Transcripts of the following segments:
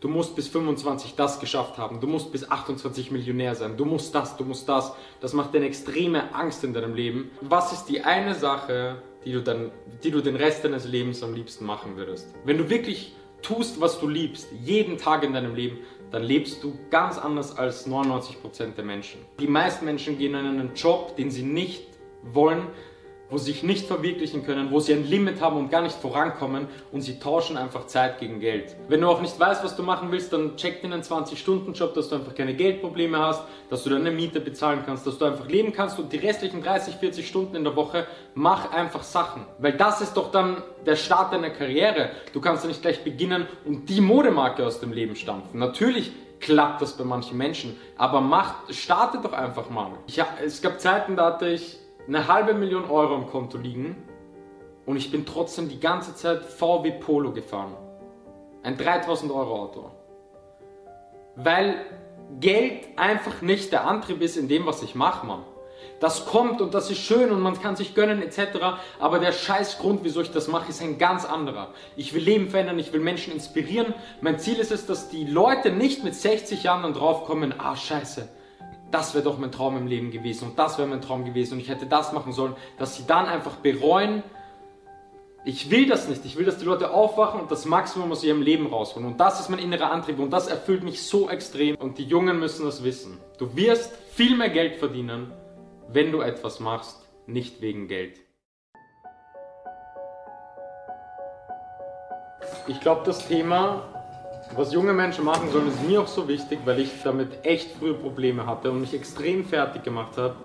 Du musst bis 25 das geschafft haben. Du musst bis 28 Millionär sein. Du musst das, du musst das. Das macht dir eine extreme Angst in deinem Leben. Was ist die eine Sache, die du, dann, die du den Rest deines Lebens am liebsten machen würdest? Wenn du wirklich tust, was du liebst, jeden Tag in deinem Leben, dann lebst du ganz anders als 99% der Menschen. Die meisten Menschen gehen in einen Job, den sie nicht wollen, wo sie sich nicht verwirklichen können, wo sie ein Limit haben und gar nicht vorankommen und sie tauschen einfach Zeit gegen Geld. Wenn du auch nicht weißt, was du machen willst, dann check dir einen 20-Stunden-Job, dass du einfach keine Geldprobleme hast, dass du deine Miete bezahlen kannst, dass du einfach leben kannst und die restlichen 30, 40 Stunden in der Woche mach einfach Sachen. Weil das ist doch dann der Start deiner Karriere. Du kannst ja nicht gleich beginnen und die Modemarke aus dem Leben stampfen. Natürlich klappt das bei manchen Menschen, aber mach, starte doch einfach mal. Ich, es gab Zeiten, da hatte ich eine halbe Million Euro im Konto liegen und ich bin trotzdem die ganze Zeit VW Polo gefahren. Ein 3000 Euro Auto. Weil Geld einfach nicht der Antrieb ist in dem, was ich mache, Mann. Das kommt und das ist schön und man kann sich gönnen etc. Aber der scheiß Grund, wieso ich das mache, ist ein ganz anderer. Ich will Leben verändern, ich will Menschen inspirieren. Mein Ziel ist es, dass die Leute nicht mit 60 Jahren dann draufkommen, ah scheiße, das wäre doch mein Traum im Leben gewesen und das wäre mein Traum gewesen und ich hätte das machen sollen, dass sie dann einfach bereuen, ich will das nicht. Ich will, dass die Leute aufwachen und das Maximum aus ihrem Leben rausholen. Und das ist mein innerer Antrieb und das erfüllt mich so extrem. Und die Jungen müssen das wissen. Du wirst viel mehr Geld verdienen, wenn du etwas machst, nicht wegen Geld. Ich glaube, das Thema was junge Menschen machen sollen, ist mir auch so wichtig, weil ich damit echt frühe Probleme hatte und mich extrem fertig gemacht habe,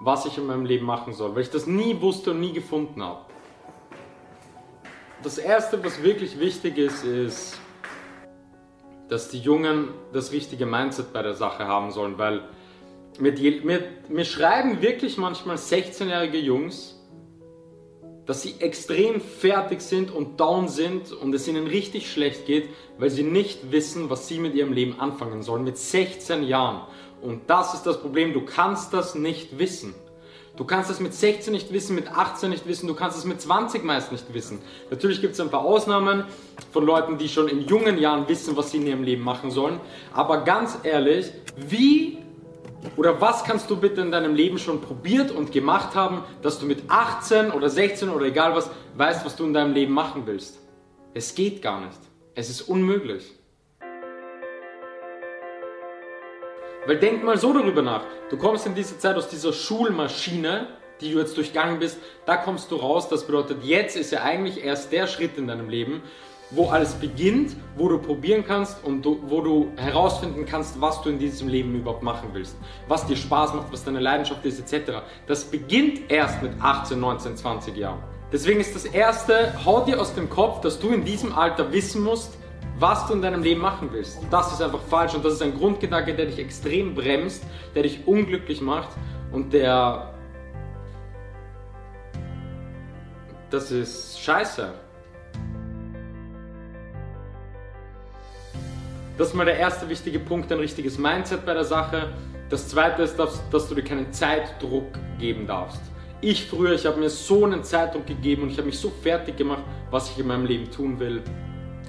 was ich in meinem Leben machen soll, weil ich das nie wusste und nie gefunden habe. Das Erste, was wirklich wichtig ist, ist, dass die Jungen das richtige Mindset bei der Sache haben sollen, weil mir, mir, mir schreiben wirklich manchmal 16-jährige Jungs, dass sie extrem fertig sind und down sind und es ihnen richtig schlecht geht, weil sie nicht wissen, was sie mit ihrem Leben anfangen sollen mit 16 Jahren. Und das ist das Problem, du kannst das nicht wissen. Du kannst es mit 16 nicht wissen, mit 18 nicht wissen, du kannst es mit 20 meist nicht wissen. Natürlich gibt es ein paar Ausnahmen von Leuten, die schon in jungen Jahren wissen, was sie in ihrem Leben machen sollen. Aber ganz ehrlich, wie oder was kannst du bitte in deinem Leben schon probiert und gemacht haben, dass du mit 18 oder 16 oder egal was weißt, was du in deinem Leben machen willst? Es geht gar nicht. Es ist unmöglich. Weil denk mal so darüber nach. Du kommst in dieser Zeit aus dieser Schulmaschine, die du jetzt durchgangen bist, da kommst du raus. Das bedeutet, jetzt ist ja eigentlich erst der Schritt in deinem Leben, wo alles beginnt, wo du probieren kannst und du, wo du herausfinden kannst, was du in diesem Leben überhaupt machen willst, was dir Spaß macht, was deine Leidenschaft ist, etc. Das beginnt erst mit 18, 19, 20 Jahren. Deswegen ist das Erste, hau dir aus dem Kopf, dass du in diesem Alter wissen musst, was du in deinem Leben machen willst. Das ist einfach falsch und das ist ein Grundgedanke, der dich extrem bremst, der dich unglücklich macht und der... Das ist scheiße. Das ist mal der erste wichtige Punkt, ein richtiges Mindset bei der Sache. Das zweite ist, dass, dass du dir keinen Zeitdruck geben darfst. Ich früher, ich habe mir so einen Zeitdruck gegeben und ich habe mich so fertig gemacht, was ich in meinem Leben tun will.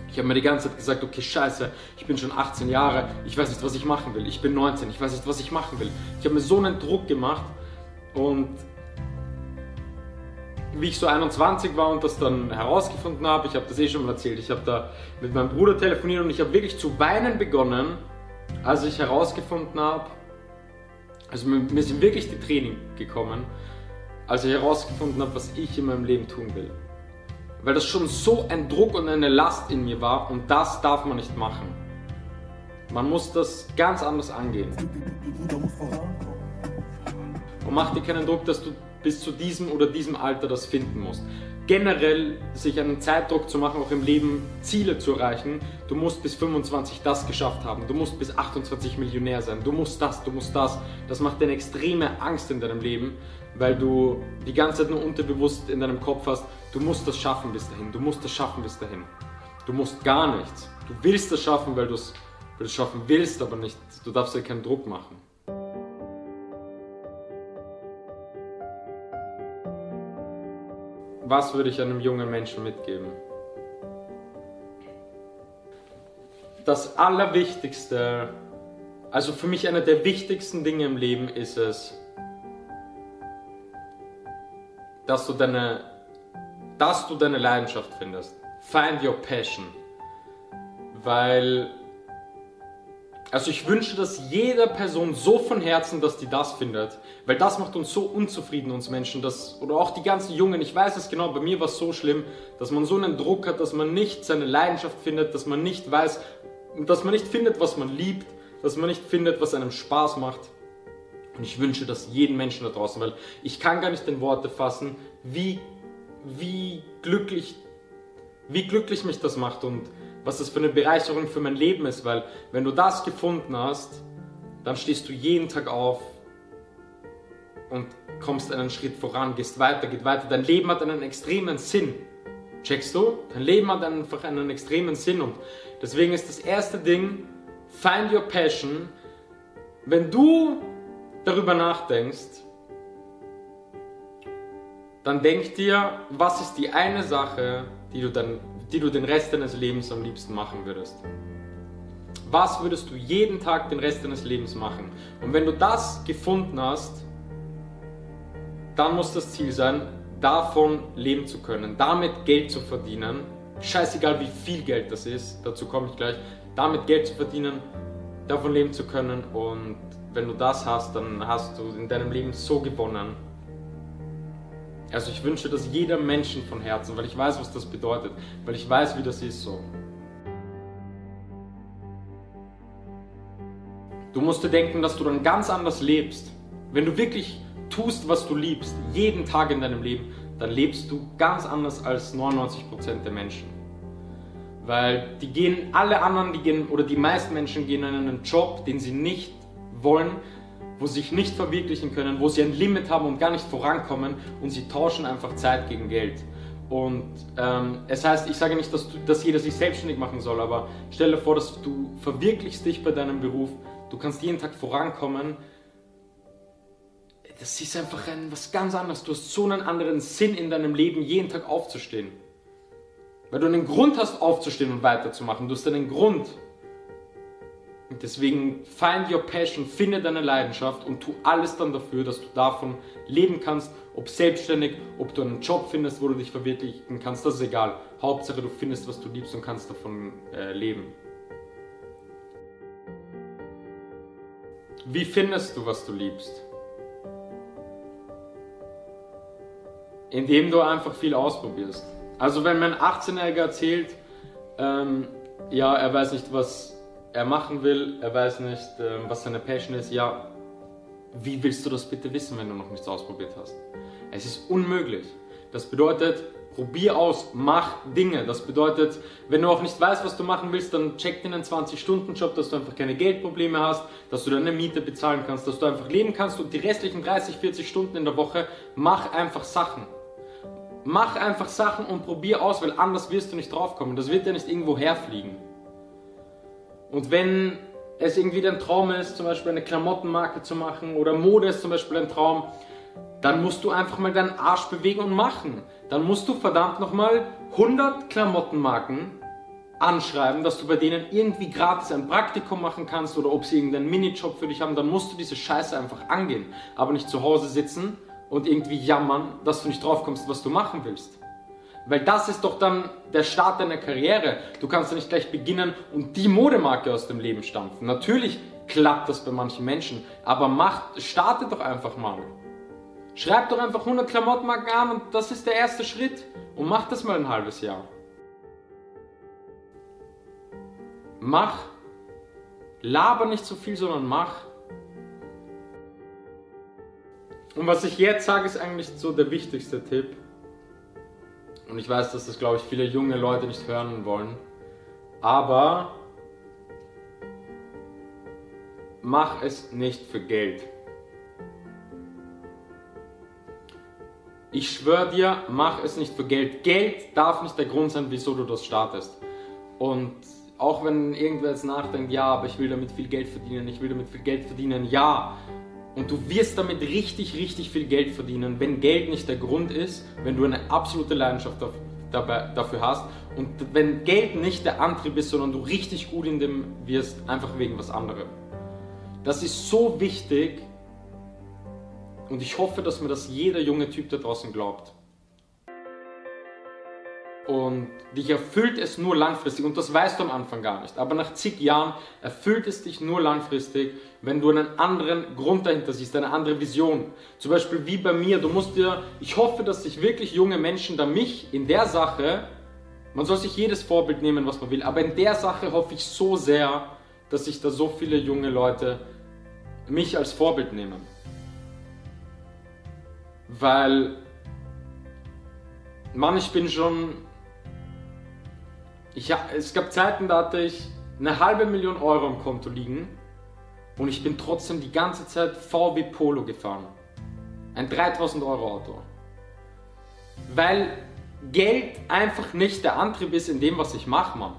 Ich habe mir die ganze Zeit gesagt, okay, scheiße, ich bin schon 18 Jahre, ich weiß nicht, was ich machen will. Ich bin 19, ich weiß nicht, was ich machen will. Ich habe mir so einen Druck gemacht und wie ich so 21 war und das dann herausgefunden habe, ich habe das eh schon mal erzählt, ich habe da mit meinem Bruder telefoniert und ich habe wirklich zu weinen begonnen, als ich herausgefunden habe, also mir, mir sind wirklich die Tränen gekommen, als ich herausgefunden habe, was ich in meinem Leben tun will. Weil das schon so ein Druck und eine Last in mir war und das darf man nicht machen. Man muss das ganz anders angehen. Und mach dir keinen Druck, dass du bis zu diesem oder diesem Alter das finden musst. Generell sich einen Zeitdruck zu machen, auch im Leben Ziele zu erreichen. Du musst bis 25 das geschafft haben. Du musst bis 28 Millionär sein. Du musst das, du musst das. Das macht dir eine extreme Angst in deinem Leben, weil du die ganze Zeit nur unterbewusst in deinem Kopf hast, du musst das schaffen bis dahin. Du musst das schaffen bis dahin. Du musst gar nichts. Du willst das schaffen, weil du es schaffen willst, aber nicht. Du darfst dir keinen Druck machen. Was würde ich einem jungen Menschen mitgeben? das Allerwichtigste, also für mich einer der wichtigsten Dinge im Leben ist es, dass du deine, dass du deine Leidenschaft findest. Find your passion. Weil, also ich wünsche dass jeder Person so von Herzen, dass die das findet. Weil das macht uns so unzufrieden, uns Menschen. Dass, oder auch die ganzen Jungen, ich weiß es genau, bei mir war es so schlimm, dass man so einen Druck hat, dass man nicht seine Leidenschaft findet, dass man nicht weiß, dass man nicht findet, was man liebt, dass man nicht findet, was einem Spaß macht. Und ich wünsche das jedem Menschen da draußen, weil ich kann gar nicht in Worte fassen, wie, wie glücklich, wie glücklich mich das macht und was das für eine Bereicherung für mein Leben ist, weil wenn du das gefunden hast, dann stehst du jeden Tag auf und kommst einen Schritt voran, gehst weiter, geht weiter. Dein Leben hat einen extremen Sinn. Checkst du? Dein Leben hat einfach einen extremen Sinn und deswegen ist das erste Ding, find your passion. Wenn du darüber nachdenkst, dann denk dir, was ist die eine Sache, die du, dann, die du den Rest deines Lebens am liebsten machen würdest. Was würdest du jeden Tag den Rest deines Lebens machen? Und wenn du das gefunden hast, dann muss das Ziel sein, davon leben zu können, damit Geld zu verdienen. Scheißegal wie viel Geld das ist, dazu komme ich gleich. Damit Geld zu verdienen, davon leben zu können und wenn du das hast, dann hast du in deinem Leben so gewonnen. Also ich wünsche das jedem Menschen von Herzen, weil ich weiß, was das bedeutet, weil ich weiß, wie das ist so. Du musst dir denken, dass du dann ganz anders lebst. Wenn du wirklich tust, was du liebst, jeden Tag in deinem Leben, dann lebst du ganz anders als 99% der Menschen. Weil die gehen, alle anderen, die gehen, oder die meisten Menschen gehen in einen Job, den sie nicht wollen, wo sie sich nicht verwirklichen können, wo sie ein Limit haben und gar nicht vorankommen und sie tauschen einfach Zeit gegen Geld. Und ähm, es heißt, ich sage nicht, dass, du, dass jeder sich selbstständig machen soll, aber stell dir vor, dass du verwirklichst dich bei deinem Beruf, du kannst jeden Tag vorankommen. Das ist einfach ein, was ganz anderes. Du hast so einen anderen Sinn in deinem Leben, jeden Tag aufzustehen. Weil du einen Grund hast, aufzustehen und weiterzumachen. Du hast einen Grund. Deswegen find your passion, finde deine Leidenschaft und tu alles dann dafür, dass du davon leben kannst, ob selbstständig, ob du einen Job findest, wo du dich verwirklichen kannst, das ist egal. Hauptsache du findest, was du liebst und kannst davon äh, leben. Wie findest du, was du liebst? Indem du einfach viel ausprobierst. Also wenn mein 18-Jähriger erzählt, ähm, ja, er weiß nicht, was er machen will, er weiß nicht, ähm, was seine Passion ist, ja, wie willst du das bitte wissen, wenn du noch nichts ausprobiert hast? Es ist unmöglich. Das bedeutet, probier aus, mach Dinge. Das bedeutet, wenn du auch nicht weißt, was du machen willst, dann check dir einen 20-Stunden-Job, dass du einfach keine Geldprobleme hast, dass du deine Miete bezahlen kannst, dass du einfach leben kannst und die restlichen 30, 40 Stunden in der Woche mach einfach Sachen. Mach einfach Sachen und probier aus, weil anders wirst du nicht draufkommen. Das wird ja nicht irgendwo herfliegen. Und wenn es irgendwie dein Traum ist, zum Beispiel eine Klamottenmarke zu machen oder Mode ist zum Beispiel ein Traum, dann musst du einfach mal deinen Arsch bewegen und machen. Dann musst du verdammt nochmal 100 Klamottenmarken anschreiben, dass du bei denen irgendwie gratis ein Praktikum machen kannst oder ob sie irgendeinen Minijob für dich haben, dann musst du diese Scheiße einfach angehen. Aber nicht zu Hause sitzen und irgendwie jammern, dass du nicht drauf kommst, was du machen willst. Weil das ist doch dann der Start deiner Karriere. Du kannst ja nicht gleich beginnen und die Modemarke aus dem Leben stampfen. Natürlich klappt das bei manchen Menschen, aber mach, starte doch einfach mal. Schreib doch einfach 100 Klamottenmarken an und das ist der erste Schritt. Und mach das mal ein halbes Jahr. Mach. Laber nicht so viel, sondern mach. Und was ich jetzt sage, ist eigentlich so der wichtigste Tipp. Und ich weiß, dass das, glaube ich, viele junge Leute nicht hören wollen. Aber mach es nicht für Geld. Ich schwöre dir, mach es nicht für Geld. Geld darf nicht der Grund sein, wieso du das startest. Und auch wenn irgendwer jetzt nachdenkt, ja, aber ich will damit viel Geld verdienen, ich will damit viel Geld verdienen, ja, und du wirst damit richtig, richtig viel Geld verdienen, wenn Geld nicht der Grund ist, wenn du eine absolute Leidenschaft dafür hast und wenn Geld nicht der Antrieb ist, sondern du richtig gut in dem wirst, einfach wegen was anderem. Das ist so wichtig und ich hoffe, dass mir das jeder junge Typ da draußen glaubt. Und dich erfüllt es nur langfristig und das weißt du am Anfang gar nicht. Aber nach zig Jahren erfüllt es dich nur langfristig, wenn du einen anderen Grund dahinter siehst, eine andere Vision. Zum Beispiel wie bei mir, du musst dir, ich hoffe, dass sich wirklich junge Menschen da mich in der Sache, man soll sich jedes Vorbild nehmen, was man will, aber in der Sache hoffe ich so sehr, dass sich da so viele junge Leute mich als Vorbild nehmen. Weil, Mann, ich bin schon ich, es gab Zeiten, da hatte ich eine halbe Million Euro im Konto liegen und ich bin trotzdem die ganze Zeit VW Polo gefahren. Ein 3000 Euro Auto. Weil Geld einfach nicht der Antrieb ist in dem, was ich mache, Mann.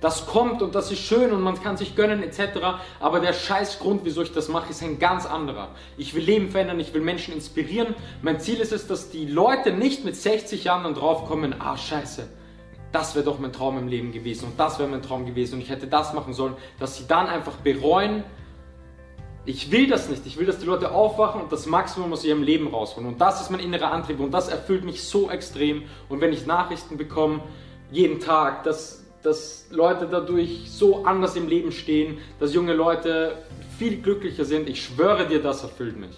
Das kommt und das ist schön und man kann sich gönnen etc. Aber der scheiß Grund, wieso ich das mache, ist ein ganz anderer. Ich will Leben verändern, ich will Menschen inspirieren. Mein Ziel ist es, dass die Leute nicht mit 60 Jahren dann draufkommen, ah scheiße, das wäre doch mein Traum im Leben gewesen und das wäre mein Traum gewesen und ich hätte das machen sollen, dass sie dann einfach bereuen, ich will das nicht. Ich will, dass die Leute aufwachen und das Maximum aus ihrem Leben rausholen. Und das ist mein innerer Antrieb und das erfüllt mich so extrem. Und wenn ich Nachrichten bekomme, jeden Tag, dass, dass Leute dadurch so anders im Leben stehen, dass junge Leute viel glücklicher sind, ich schwöre dir, das erfüllt mich.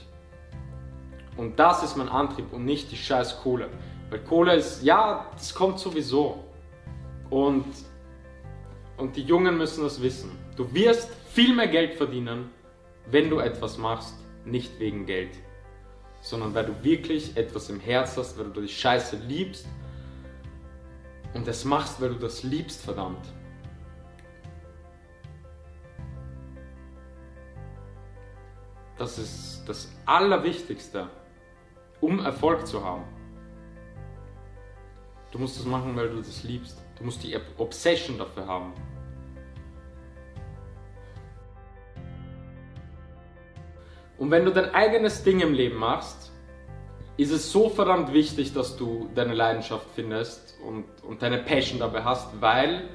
Und das ist mein Antrieb und nicht die scheiß Kohle. Weil Kohle ist, ja, das kommt sowieso. Und, und die Jungen müssen das wissen. Du wirst viel mehr Geld verdienen, wenn du etwas machst, nicht wegen Geld, sondern weil du wirklich etwas im Herz hast, weil du die Scheiße liebst und es machst, weil du das liebst, verdammt. Das ist das Allerwichtigste, um Erfolg zu haben. Du musst es machen, weil du das liebst. Du musst die Obsession dafür haben. Und wenn du dein eigenes Ding im Leben machst, ist es so verdammt wichtig, dass du deine Leidenschaft findest und, und deine Passion dabei hast, weil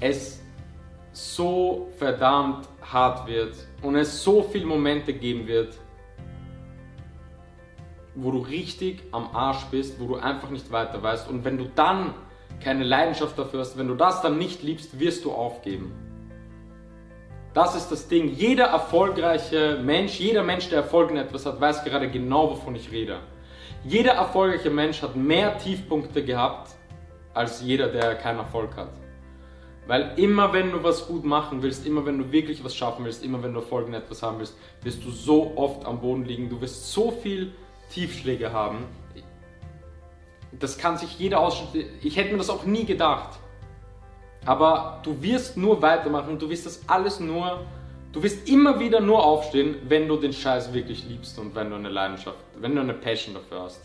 es so verdammt hart wird und es so viele Momente geben wird, wo du richtig am Arsch bist, wo du einfach nicht weiter weißt. Und wenn du dann keine Leidenschaft dafür hast, wenn du das dann nicht liebst, wirst du aufgeben. Das ist das Ding. Jeder erfolgreiche Mensch, jeder Mensch, der Erfolg in etwas hat, weiß gerade genau, wovon ich rede. Jeder erfolgreiche Mensch hat mehr Tiefpunkte gehabt, als jeder, der keinen Erfolg hat. Weil immer wenn du was gut machen willst, immer wenn du wirklich was schaffen willst, immer wenn du Erfolg in etwas haben willst, wirst du so oft am Boden liegen. Du wirst so viel Tiefschläge haben. Das kann sich jeder ausschließen. Ich hätte mir das auch nie gedacht. Aber du wirst nur weitermachen, du wirst das alles nur, du wirst immer wieder nur aufstehen, wenn du den Scheiß wirklich liebst und wenn du eine Leidenschaft, wenn du eine Passion dafür hast.